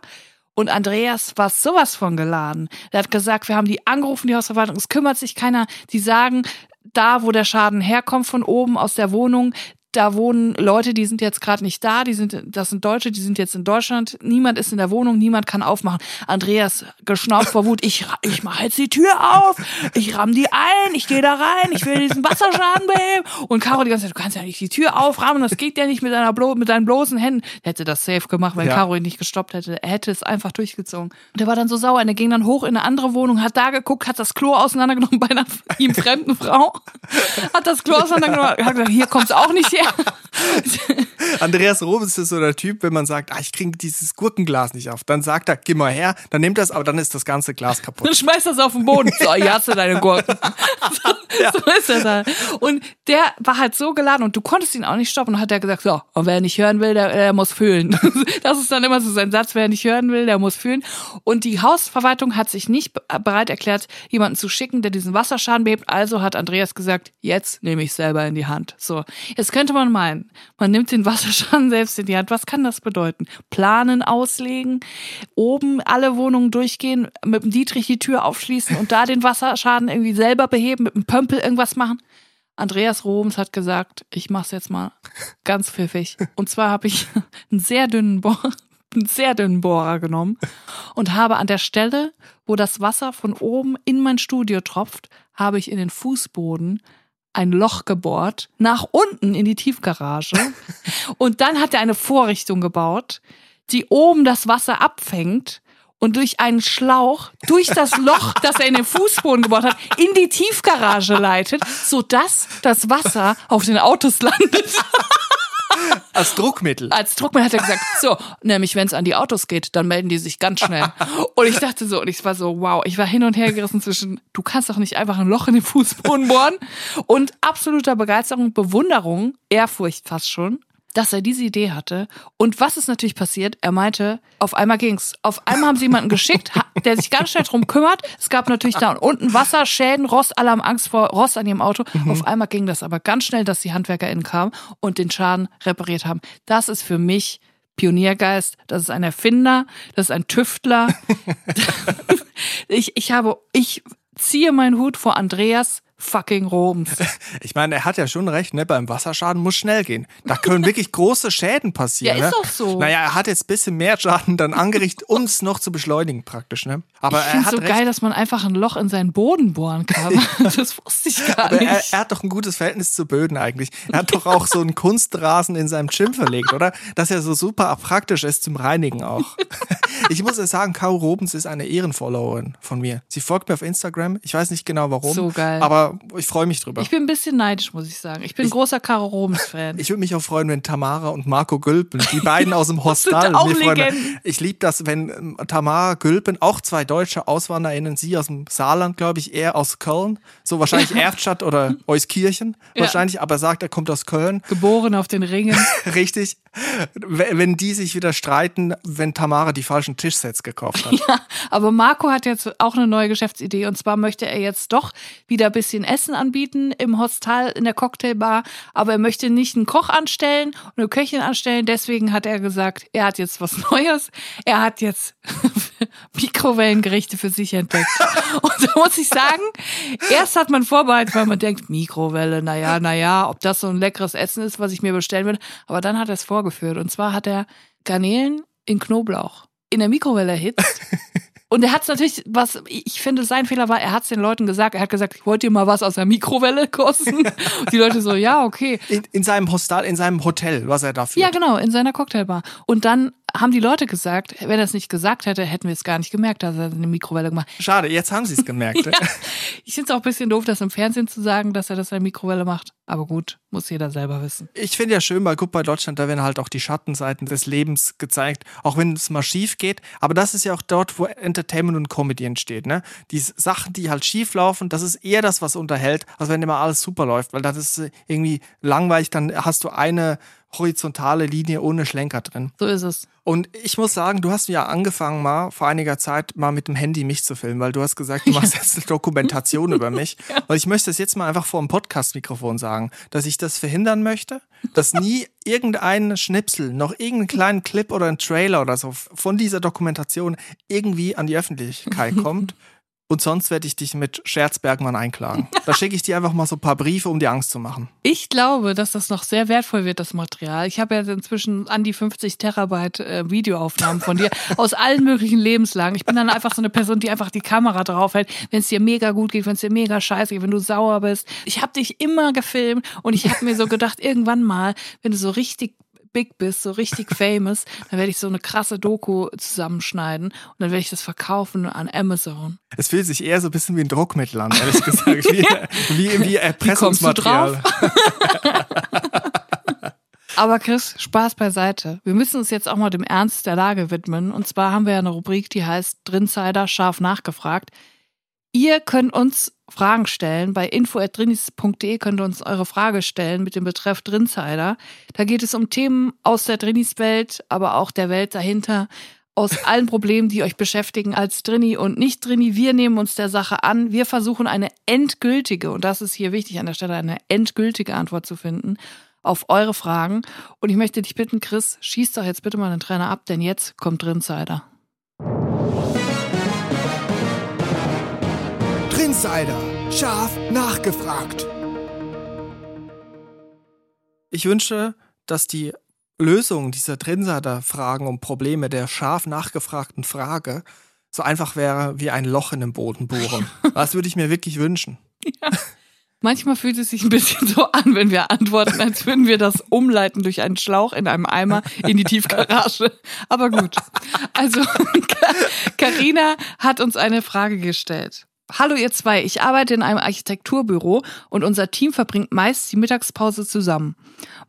Und Andreas war sowas von geladen. Er hat gesagt, wir haben die angerufen, die Hausverwaltung, es kümmert sich keiner. Die sagen, da, wo der Schaden herkommt von oben aus der Wohnung, da wohnen Leute, die sind jetzt gerade nicht da, die sind, das sind Deutsche, die sind jetzt in Deutschland. Niemand ist in der Wohnung, niemand kann aufmachen. Andreas geschnaubt vor Wut, ich, ich mache jetzt die Tür auf, ich ramm die ein, ich gehe da rein, ich will diesen Wasserschaden beheben. Und Caro die ganze Zeit, du kannst ja nicht die Tür auframmen, das geht ja nicht mit deiner Blo mit deinen bloßen Händen. Er hätte das safe gemacht, wenn ja. Caro ihn nicht gestoppt hätte. Er hätte es einfach durchgezogen. Und er war dann so sauer, und er ging dann hoch in eine andere Wohnung, hat da geguckt, hat das Klo auseinandergenommen bei einer ihm fremden Frau, hat das Klo auseinandergenommen, hat gesagt, hier kommt's auch nicht her. Andreas Robens ist so der Typ, wenn man sagt, ah, ich kriege dieses Gurkenglas nicht auf, dann sagt er, geh mal her, dann nimmt es, aber dann ist das ganze Glas kaputt. Dann schmeißt das auf den Boden. So, hier hast du deine Gurken. So, ja. so ist er dann. Und der war halt so geladen und du konntest ihn auch nicht stoppen und hat er gesagt, so, und wer nicht hören will, der, der muss fühlen. Das ist dann immer so sein Satz, wer nicht hören will, der muss fühlen. Und die Hausverwaltung hat sich nicht bereit erklärt, jemanden zu schicken, der diesen Wasserschaden behebt. Also hat Andreas gesagt, jetzt nehme ich selber in die Hand. So, jetzt könnte man meinen, man nimmt den Wasserschaden selbst in die Hand. Was kann das bedeuten? Planen, auslegen, oben alle Wohnungen durchgehen, mit dem Dietrich die Tür aufschließen und da den Wasserschaden irgendwie selber beheben, mit dem Pömpel irgendwas machen? Andreas Robens hat gesagt, ich mach's jetzt mal ganz pfiffig. Und zwar habe ich einen sehr dünnen Bohrer, einen sehr dünnen Bohrer genommen und habe an der Stelle, wo das Wasser von oben in mein Studio tropft, habe ich in den Fußboden ein Loch gebohrt, nach unten in die Tiefgarage. und dann hat er eine Vorrichtung gebaut, die oben das Wasser abfängt und durch einen Schlauch, durch das Loch, das er in den Fußboden gebohrt hat, in die Tiefgarage leitet, sodass das Wasser auf den Autos landet. Als Druckmittel. Als Druckmittel hat er gesagt, so, nämlich wenn es an die Autos geht, dann melden die sich ganz schnell. Und ich dachte so, und ich war so, wow, ich war hin und her gerissen zwischen, du kannst doch nicht einfach ein Loch in den Fußboden bohren und absoluter Begeisterung, Bewunderung, Ehrfurcht fast schon dass er diese Idee hatte. Und was ist natürlich passiert? Er meinte, auf einmal ging's. Auf einmal haben sie jemanden geschickt, der sich ganz schnell drum kümmert. Es gab natürlich da unten Wasser, Schäden, Rost, alle haben Angst vor Rost an ihrem Auto. Mhm. Auf einmal ging das aber ganz schnell, dass die HandwerkerInnen kamen und den Schaden repariert haben. Das ist für mich Pioniergeist, das ist ein Erfinder, das ist ein Tüftler. ich, ich habe, ich ziehe meinen Hut vor Andreas fucking Roms. Ich meine, er hat ja schon recht, ne? Beim Wasserschaden muss schnell gehen. Da können wirklich große Schäden passieren. Ja, ist ne? doch so. Naja, er hat jetzt ein bisschen mehr Schaden dann angerichtet, um es noch zu beschleunigen praktisch, ne? Aber ich finde so recht. geil, dass man einfach ein Loch in seinen Boden bohren kann. das wusste ich gar Aber nicht. Er, er, hat doch ein gutes Verhältnis zu Böden eigentlich. Er hat doch auch so einen Kunstrasen in seinem Gym verlegt, oder? Dass er so super praktisch ist zum Reinigen auch. Ich muss ja sagen, Caro Robens ist eine Ehrenfollowerin von mir. Sie folgt mir auf Instagram. Ich weiß nicht genau warum. So geil. Aber ich freue mich drüber. Ich bin ein bisschen neidisch, muss ich sagen. Ich bin ich, großer Caro Robens-Fan. Ich würde mich auch freuen, wenn Tamara und Marco Gülpen, die beiden aus dem Hostal, auch Legenden. Ich liebe das, wenn ähm, Tamara Gülpen, auch zwei deutsche AuswanderInnen, sie aus dem Saarland, glaube ich, er aus Köln, so wahrscheinlich Erftstadt oder Euskirchen, wahrscheinlich, ja. aber sagt, er kommt aus Köln. Geboren auf den Ringen. Richtig. Wenn die sich wieder streiten, wenn Tamara die falschen Tischsets gekauft hat. Ja, aber Marco hat jetzt auch eine neue Geschäftsidee und zwar möchte er jetzt doch wieder ein bisschen Essen anbieten im Hostel, in der Cocktailbar, aber er möchte nicht einen Koch anstellen und eine Köchin anstellen. Deswegen hat er gesagt, er hat jetzt was Neues. Er hat jetzt Mikrowellengerichte für sich entdeckt. Und da muss ich sagen, erst hat man vorbereitet, weil man denkt, Mikrowelle, naja, naja, ob das so ein leckeres Essen ist, was ich mir bestellen würde. Aber dann hat er es vorgeführt. Und zwar hat er Garnelen in Knoblauch in der Mikrowelle erhitzt. Und er hat es natürlich, was ich finde, sein Fehler war, er hat es den Leuten gesagt. Er hat gesagt, ich wollte dir mal was aus der Mikrowelle kosten. die Leute so, ja, okay. In, in seinem Hostel, in seinem Hotel, was er dafür. Ja, genau, in seiner Cocktailbar. Und dann haben die Leute gesagt, wenn er es nicht gesagt hätte, hätten wir es gar nicht gemerkt, dass er eine Mikrowelle gemacht hat. Schade, jetzt haben sie es gemerkt. ja, ich finde es auch ein bisschen doof, das im Fernsehen zu sagen, dass er das in der Mikrowelle macht. Aber gut, muss jeder selber wissen. Ich finde ja schön, bei bei Deutschland, da werden halt auch die Schattenseiten des Lebens gezeigt, auch wenn es mal schief geht. Aber das ist ja auch dort, wo Entertainment und Comedy entsteht. Ne? Die Sachen, die halt schief laufen, das ist eher das, was unterhält, als wenn immer alles super läuft, weil das ist irgendwie langweilig. Dann hast du eine horizontale Linie ohne Schlenker drin. So ist es. Und ich muss sagen, du hast ja angefangen mal vor einiger Zeit mal mit dem Handy mich zu filmen, weil du hast gesagt, du machst jetzt eine Dokumentation über mich. Ja. Und ich möchte es jetzt mal einfach vor dem Podcast-Mikrofon sagen, dass ich das verhindern möchte, dass nie irgendein Schnipsel, noch irgendeinen kleinen Clip oder ein Trailer oder so von dieser Dokumentation irgendwie an die Öffentlichkeit kommt. Und sonst werde ich dich mit Scherzbergmann einklagen. Da schicke ich dir einfach mal so ein paar Briefe, um dir Angst zu machen. Ich glaube, dass das noch sehr wertvoll wird, das Material. Ich habe ja inzwischen an die 50 Terabyte äh, Videoaufnahmen von dir aus allen möglichen Lebenslagen. Ich bin dann einfach so eine Person, die einfach die Kamera drauf hält, wenn es dir mega gut geht, wenn es dir mega scheiße geht, wenn du sauer bist. Ich habe dich immer gefilmt und ich habe mir so gedacht, irgendwann mal, wenn du so richtig big bist, so richtig famous, dann werde ich so eine krasse Doku zusammenschneiden und dann werde ich das verkaufen an Amazon. Es fühlt sich eher so ein bisschen wie ein Druckmittel an, ehrlich gesagt. Wie, wie, wie Erpressungsmaterial. Aber Chris, Spaß beiseite. Wir müssen uns jetzt auch mal dem Ernst der Lage widmen. Und zwar haben wir ja eine Rubrik, die heißt Drinsider scharf nachgefragt. Ihr könnt uns Fragen stellen. Bei info.drinis.de könnt ihr uns eure Frage stellen mit dem Betreff Drinsider. Da geht es um Themen aus der Drinis-Welt, aber auch der Welt dahinter. Aus allen Problemen, die euch beschäftigen als Drini und nicht Drini. Wir nehmen uns der Sache an. Wir versuchen eine endgültige, und das ist hier wichtig an der Stelle, eine endgültige Antwort zu finden auf eure Fragen. Und ich möchte dich bitten, Chris, schieß doch jetzt bitte mal den Trainer ab, denn jetzt kommt Drinsider. Insider. Scharf nachgefragt. Ich wünsche, dass die Lösung dieser Drinsider-Fragen und Probleme der scharf nachgefragten Frage so einfach wäre wie ein Loch in den Boden bohren. Das würde ich mir wirklich wünschen. Ja. Manchmal fühlt es sich ein bisschen so an, wenn wir antworten, als würden wir das umleiten durch einen Schlauch in einem Eimer in die Tiefgarage. Aber gut. Also, Karina hat uns eine Frage gestellt. Hallo ihr zwei, ich arbeite in einem Architekturbüro und unser Team verbringt meist die Mittagspause zusammen.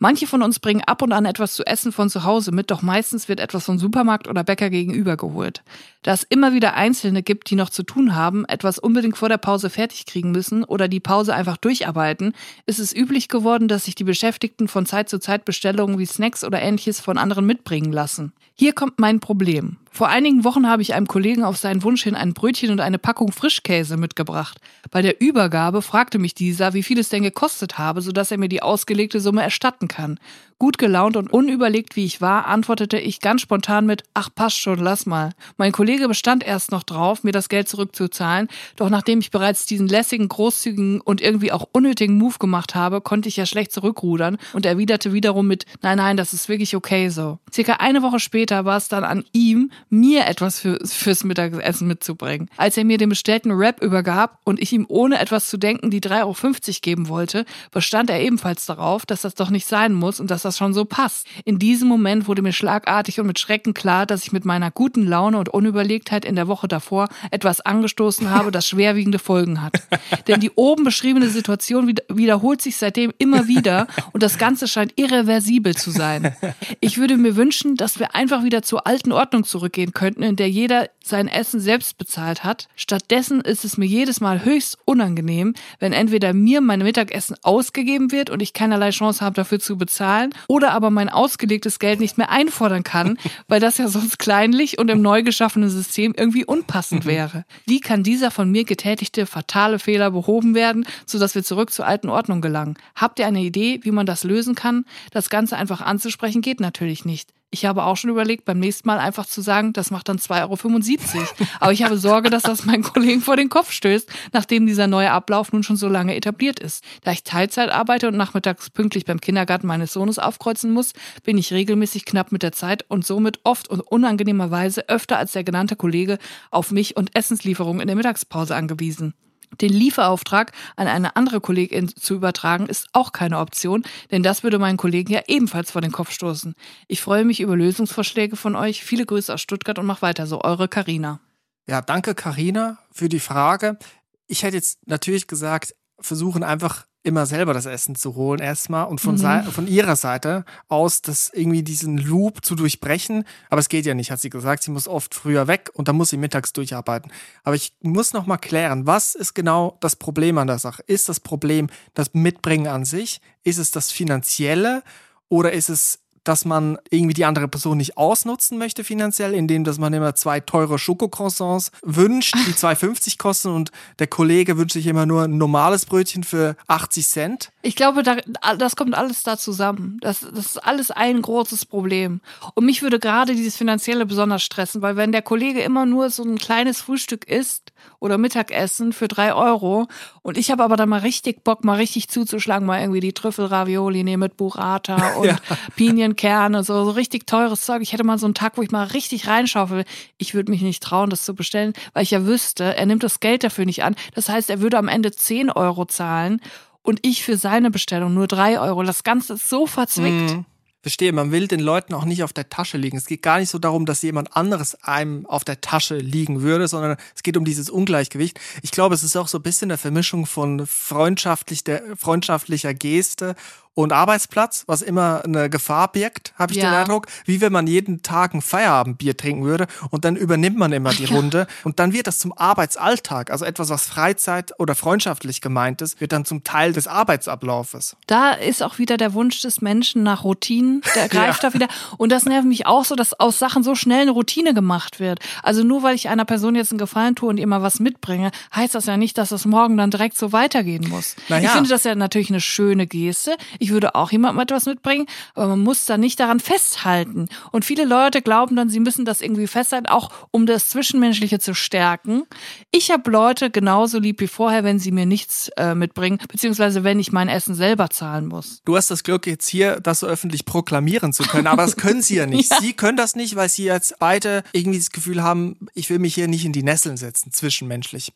Manche von uns bringen ab und an etwas zu essen von zu Hause mit, doch meistens wird etwas vom Supermarkt oder Bäcker gegenüber geholt. Da es immer wieder Einzelne gibt, die noch zu tun haben, etwas unbedingt vor der Pause fertig kriegen müssen oder die Pause einfach durcharbeiten, ist es üblich geworden, dass sich die Beschäftigten von Zeit zu Zeit Bestellungen wie Snacks oder ähnliches von anderen mitbringen lassen. Hier kommt mein Problem. Vor einigen Wochen habe ich einem Kollegen auf seinen Wunsch hin ein Brötchen und eine Packung Frischkäse mitgebracht. Bei der Übergabe fragte mich dieser, wie viel es denn gekostet habe, sodass er mir die ausgelegte Summe erstatten kann. Gut gelaunt und unüberlegt wie ich war, antwortete ich ganz spontan mit Ach, passt schon, lass mal. Mein Kollege bestand erst noch drauf, mir das Geld zurückzuzahlen, doch nachdem ich bereits diesen lässigen, großzügigen und irgendwie auch unnötigen Move gemacht habe, konnte ich ja schlecht zurückrudern und erwiderte wiederum mit Nein, nein, das ist wirklich okay so. Circa eine Woche später war es dann an ihm, mir etwas für, fürs Mittagessen mitzubringen. Als er mir den bestellten Rap übergab und ich ihm ohne etwas zu denken die 3,50 Euro geben wollte, bestand er ebenfalls darauf, dass das doch nicht sein muss und dass das schon so passt. In diesem Moment wurde mir schlagartig und mit Schrecken klar, dass ich mit meiner guten Laune und Unüberlegtheit in der Woche davor etwas angestoßen habe, das schwerwiegende Folgen hat. Denn die oben beschriebene Situation wiederholt sich seitdem immer wieder und das Ganze scheint irreversibel zu sein. Ich würde mir wünschen, dass wir einfach wieder zur alten Ordnung zurückgehen könnten, in der jeder sein Essen selbst bezahlt hat. Stattdessen ist es mir jedes Mal höchst unangenehm, wenn entweder mir mein Mittagessen ausgegeben wird und ich keinerlei Chance habe, dafür zu bezahlen, oder aber mein ausgelegtes Geld nicht mehr einfordern kann, weil das ja sonst kleinlich und im neu geschaffenen System irgendwie unpassend wäre. Wie kann dieser von mir getätigte fatale Fehler behoben werden, sodass wir zurück zur alten Ordnung gelangen? Habt ihr eine Idee, wie man das lösen kann? Das Ganze einfach anzusprechen geht natürlich nicht. Ich habe auch schon überlegt, beim nächsten Mal einfach zu sagen, das macht dann 2,75 Euro. Aber ich habe Sorge, dass das meinen Kollegen vor den Kopf stößt, nachdem dieser neue Ablauf nun schon so lange etabliert ist. Da ich Teilzeit arbeite und nachmittags pünktlich beim Kindergarten meines Sohnes aufkreuzen muss, bin ich regelmäßig knapp mit der Zeit und somit oft und unangenehmerweise öfter als der genannte Kollege auf mich und Essenslieferungen in der Mittagspause angewiesen. Den Lieferauftrag an eine andere Kollegin zu übertragen, ist auch keine Option, denn das würde meinen Kollegen ja ebenfalls vor den Kopf stoßen. Ich freue mich über Lösungsvorschläge von euch. Viele Grüße aus Stuttgart und mach weiter so. Eure Karina. Ja, danke Karina für die Frage. Ich hätte jetzt natürlich gesagt, versuchen einfach immer selber das Essen zu holen erstmal und von, mhm. von ihrer Seite aus das irgendwie diesen Loop zu durchbrechen. Aber es geht ja nicht, hat sie gesagt. Sie muss oft früher weg und dann muss sie mittags durcharbeiten. Aber ich muss noch mal klären, was ist genau das Problem an der Sache? Ist das Problem das Mitbringen an sich? Ist es das Finanzielle? Oder ist es dass man irgendwie die andere Person nicht ausnutzen möchte finanziell, indem dass man immer zwei teure Schokocroissants wünscht, die 2,50 kosten und der Kollege wünscht sich immer nur ein normales Brötchen für 80 Cent. Ich glaube, da, das kommt alles da zusammen. Das, das ist alles ein großes Problem. Und mich würde gerade dieses Finanzielle besonders stressen, weil wenn der Kollege immer nur so ein kleines Frühstück isst oder Mittagessen für drei Euro und ich habe aber dann mal richtig Bock, mal richtig zuzuschlagen, mal irgendwie die Trüffelravioli nehmen mit Burrata und ja. Pinienkerne, so, so richtig teures Zeug. Ich hätte mal so einen Tag, wo ich mal richtig reinschaufel. Ich würde mich nicht trauen, das zu bestellen, weil ich ja wüsste, er nimmt das Geld dafür nicht an. Das heißt, er würde am Ende zehn Euro zahlen und ich für seine Bestellung nur drei Euro. Das Ganze ist so verzwickt. Mhm. Verstehe, man will den Leuten auch nicht auf der Tasche liegen. Es geht gar nicht so darum, dass jemand anderes einem auf der Tasche liegen würde, sondern es geht um dieses Ungleichgewicht. Ich glaube, es ist auch so ein bisschen eine Vermischung von freundschaftlich, der, freundschaftlicher Geste und Arbeitsplatz, was immer eine Gefahr birgt, habe ich ja. den Eindruck, wie wenn man jeden Tag ein Feierabendbier trinken würde und dann übernimmt man immer die Runde und dann wird das zum Arbeitsalltag, also etwas, was Freizeit oder freundschaftlich gemeint ist, wird dann zum Teil des Arbeitsablaufes. Da ist auch wieder der Wunsch des Menschen nach Routinen, der greift ja. da wieder und das nervt mich auch so, dass aus Sachen so schnell eine Routine gemacht wird. Also nur weil ich einer Person jetzt einen Gefallen tue und ihr mal was mitbringe, heißt das ja nicht, dass das morgen dann direkt so weitergehen muss. Ja. Ich finde das ja natürlich eine schöne Geste. Ich würde auch jemandem etwas mitbringen, aber man muss da nicht daran festhalten. Und viele Leute glauben dann, sie müssen das irgendwie festhalten, auch um das Zwischenmenschliche zu stärken. Ich habe Leute genauso lieb wie vorher, wenn sie mir nichts äh, mitbringen, beziehungsweise wenn ich mein Essen selber zahlen muss. Du hast das Glück, jetzt hier das so öffentlich proklamieren zu können, aber das können sie ja nicht. ja. Sie können das nicht, weil sie jetzt beide irgendwie das Gefühl haben, ich will mich hier nicht in die Nesseln setzen, zwischenmenschlich.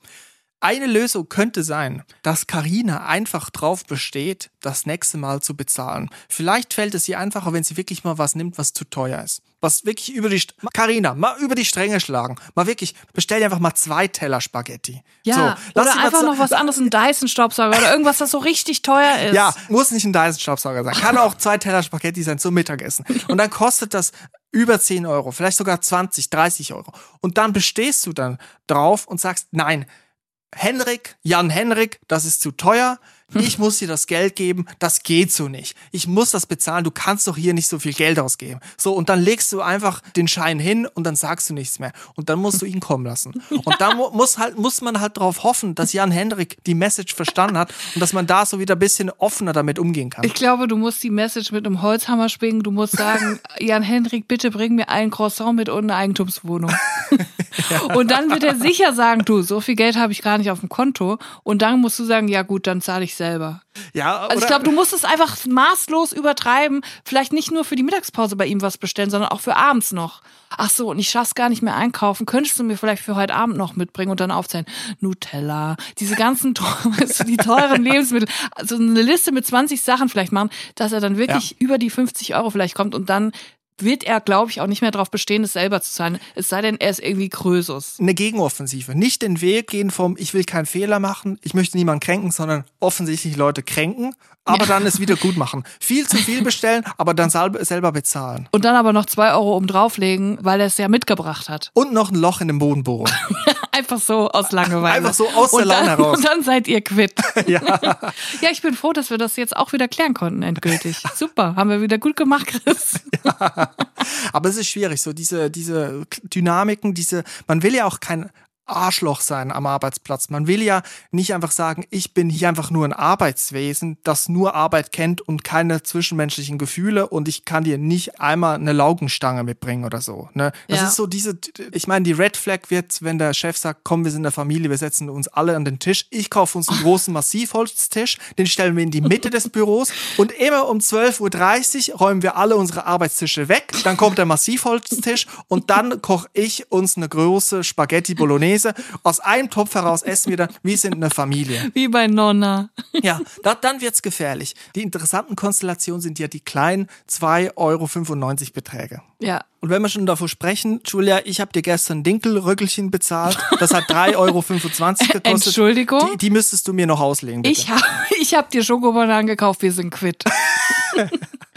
Eine Lösung könnte sein, dass Karina einfach drauf besteht, das nächste Mal zu bezahlen. Vielleicht fällt es ihr einfacher, wenn sie wirklich mal was nimmt, was zu teuer ist. Was wirklich über die Karina, mal über die Stränge schlagen. Mal wirklich, bestell dir einfach mal zwei Teller Spaghetti. Ja, so, oder einfach noch was anderes, ein Dyson Staubsauger oder irgendwas, das so richtig teuer ist. Ja, muss nicht ein Dyson Staubsauger sein. Kann auch zwei Teller Spaghetti sein zum Mittagessen. Und dann kostet das über 10 Euro, vielleicht sogar 20, 30 Euro. Und dann bestehst du dann drauf und sagst, nein, Henrik, Jan Henrik, das ist zu teuer. Ich muss dir das Geld geben, das geht so nicht. Ich muss das bezahlen, du kannst doch hier nicht so viel Geld ausgeben. So, und dann legst du einfach den Schein hin und dann sagst du nichts mehr. Und dann musst du ihn kommen lassen. Und dann muss halt, muss man halt darauf hoffen, dass Jan Henrik die Message verstanden hat und dass man da so wieder ein bisschen offener damit umgehen kann. Ich glaube, du musst die Message mit einem Holzhammer schwingen. Du musst sagen, Jan Henrik, bitte bring mir ein Croissant mit und eine Eigentumswohnung. ja. Und dann wird er sicher sagen, du, so viel Geld habe ich gar nicht auf dem Konto. Und dann musst du sagen, ja gut, dann zahle ich selber. Ja, also ich glaube, du musst es einfach maßlos übertreiben. Vielleicht nicht nur für die Mittagspause bei ihm was bestellen, sondern auch für abends noch. Ach so, und ich schaff's gar nicht mehr einkaufen. Könntest du mir vielleicht für heute Abend noch mitbringen und dann aufzählen? Nutella, diese ganzen, die teuren Lebensmittel. Also eine Liste mit 20 Sachen vielleicht machen, dass er dann wirklich ja. über die 50 Euro vielleicht kommt und dann wird er, glaube ich, auch nicht mehr darauf bestehen, es selber zu zahlen. Es sei denn, er ist irgendwie Krösus. Eine Gegenoffensive. Nicht den Weg gehen vom, ich will keinen Fehler machen, ich möchte niemanden kränken, sondern offensichtlich Leute kränken, aber ja. dann es wieder gut machen. Viel zu viel bestellen, aber dann selber bezahlen. Und dann aber noch zwei Euro oben drauflegen, weil er es ja mitgebracht hat. Und noch ein Loch in den Boden bohren. Einfach so aus Langeweile. Einfach so aus der Laune heraus. Und dann seid ihr quitt. ja. ja, ich bin froh, dass wir das jetzt auch wieder klären konnten, endgültig. Super, haben wir wieder gut gemacht, Chris. ja. Aber es ist schwierig, so diese, diese Dynamiken, diese, man will ja auch kein Arschloch sein am Arbeitsplatz. Man will ja nicht einfach sagen, ich bin hier einfach nur ein Arbeitswesen, das nur Arbeit kennt und keine zwischenmenschlichen Gefühle und ich kann dir nicht einmal eine Laugenstange mitbringen oder so. Ne? Das ja. ist so diese, ich meine, die Red Flag wird, wenn der Chef sagt, komm, wir sind eine Familie, wir setzen uns alle an den Tisch. Ich kaufe uns einen großen Massivholztisch, den stellen wir in die Mitte des Büros und immer um 12.30 Uhr räumen wir alle unsere Arbeitstische weg. Dann kommt der Massivholztisch und dann koche ich uns eine große Spaghetti Bolognese Mayonnaise. Aus einem Topf heraus essen wir dann, wir sind eine Familie. Wie bei Nonna. Ja, da, dann wird's gefährlich. Die interessanten Konstellationen sind ja die kleinen 2,95 Euro Beträge. Ja. Und wenn wir schon davor sprechen, Julia, ich habe dir gestern Dinkelröckelchen bezahlt. Das hat 3,25 Euro gekostet. Entschuldigung? Die, die, müsstest du mir noch auslegen, bitte. Ich habe ich hab dir Schokobananen gekauft, wir sind quitt.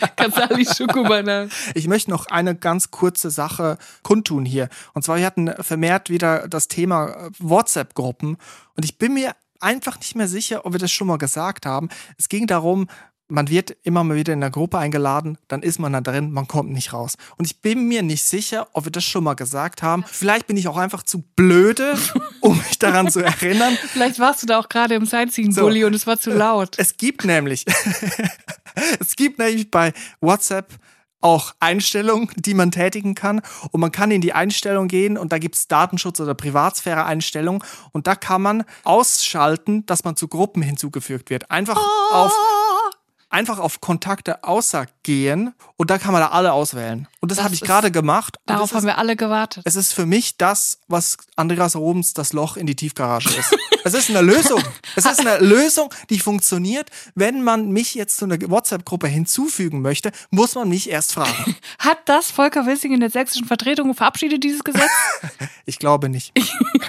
Kasali Schokobananen. Ich möchte noch eine ganz kurze Sache kundtun hier. Und zwar, wir hatten vermehrt wieder das Thema äh, WhatsApp-Gruppen. Und ich bin mir einfach nicht mehr sicher, ob wir das schon mal gesagt haben. Es ging darum, man wird immer mal wieder in der Gruppe eingeladen, dann ist man da drin, man kommt nicht raus. Und ich bin mir nicht sicher, ob wir das schon mal gesagt haben. Vielleicht bin ich auch einfach zu blöde, um mich daran zu erinnern. Vielleicht warst du da auch gerade im Sightseeing-Bully so, und es war zu laut. Es gibt nämlich, es gibt nämlich bei WhatsApp auch Einstellungen, die man tätigen kann. Und man kann in die Einstellung gehen und da gibt's Datenschutz- oder Privatsphäre-Einstellungen. Und da kann man ausschalten, dass man zu Gruppen hinzugefügt wird. Einfach oh. auf einfach auf Kontakte außer gehen und da kann man da alle auswählen. Und das, das habe ich gerade gemacht. Darauf haben ist, wir alle gewartet. Es ist für mich das, was Andreas Robens das Loch in die Tiefgarage ist. es ist eine Lösung. Es ist eine Lösung, die funktioniert. Wenn man mich jetzt zu einer WhatsApp-Gruppe hinzufügen möchte, muss man mich erst fragen. Hat das Volker Wissing in der sächsischen Vertretung verabschiedet, dieses Gesetz? ich glaube nicht.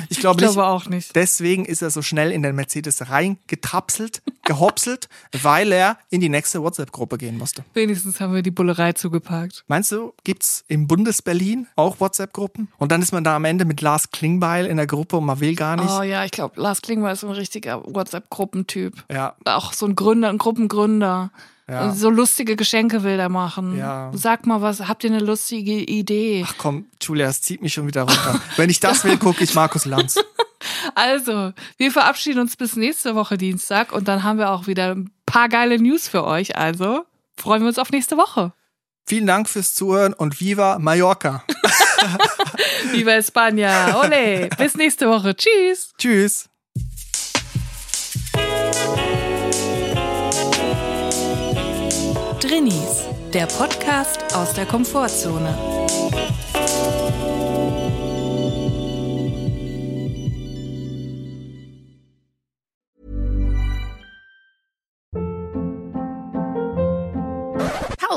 Ich glaube, ich glaube auch nicht. Deswegen ist er so schnell in den Mercedes reingetapselt, gehopselt, weil er in die nächste WhatsApp-Gruppe gehen musste. Wenigstens haben wir die Bullerei zugeparkt. Meinst du, gibt's im Bundesberlin auch WhatsApp-Gruppen? Und dann ist man da am Ende mit Lars Klingbeil in der Gruppe und man will gar nicht. Oh ja, ich glaube, Lars Klingbeil ist ein richtiger WhatsApp-Gruppentyp. Ja. Auch so ein Gründer, ein Gruppengründer. Ja. So lustige Geschenke will er machen. Ja. Sag mal was, habt ihr eine lustige Idee? Ach komm, Julia, es zieht mich schon wieder runter. Wenn ich das will, gucke ich Markus Lanz. Also, wir verabschieden uns bis nächste Woche Dienstag und dann haben wir auch wieder ein paar geile News für euch. Also, freuen wir uns auf nächste Woche. Vielen Dank fürs Zuhören und Viva Mallorca. Viva España. Ole. Bis nächste Woche. Tschüss. Tschüss. Drinnies, der Podcast aus der Komfortzone.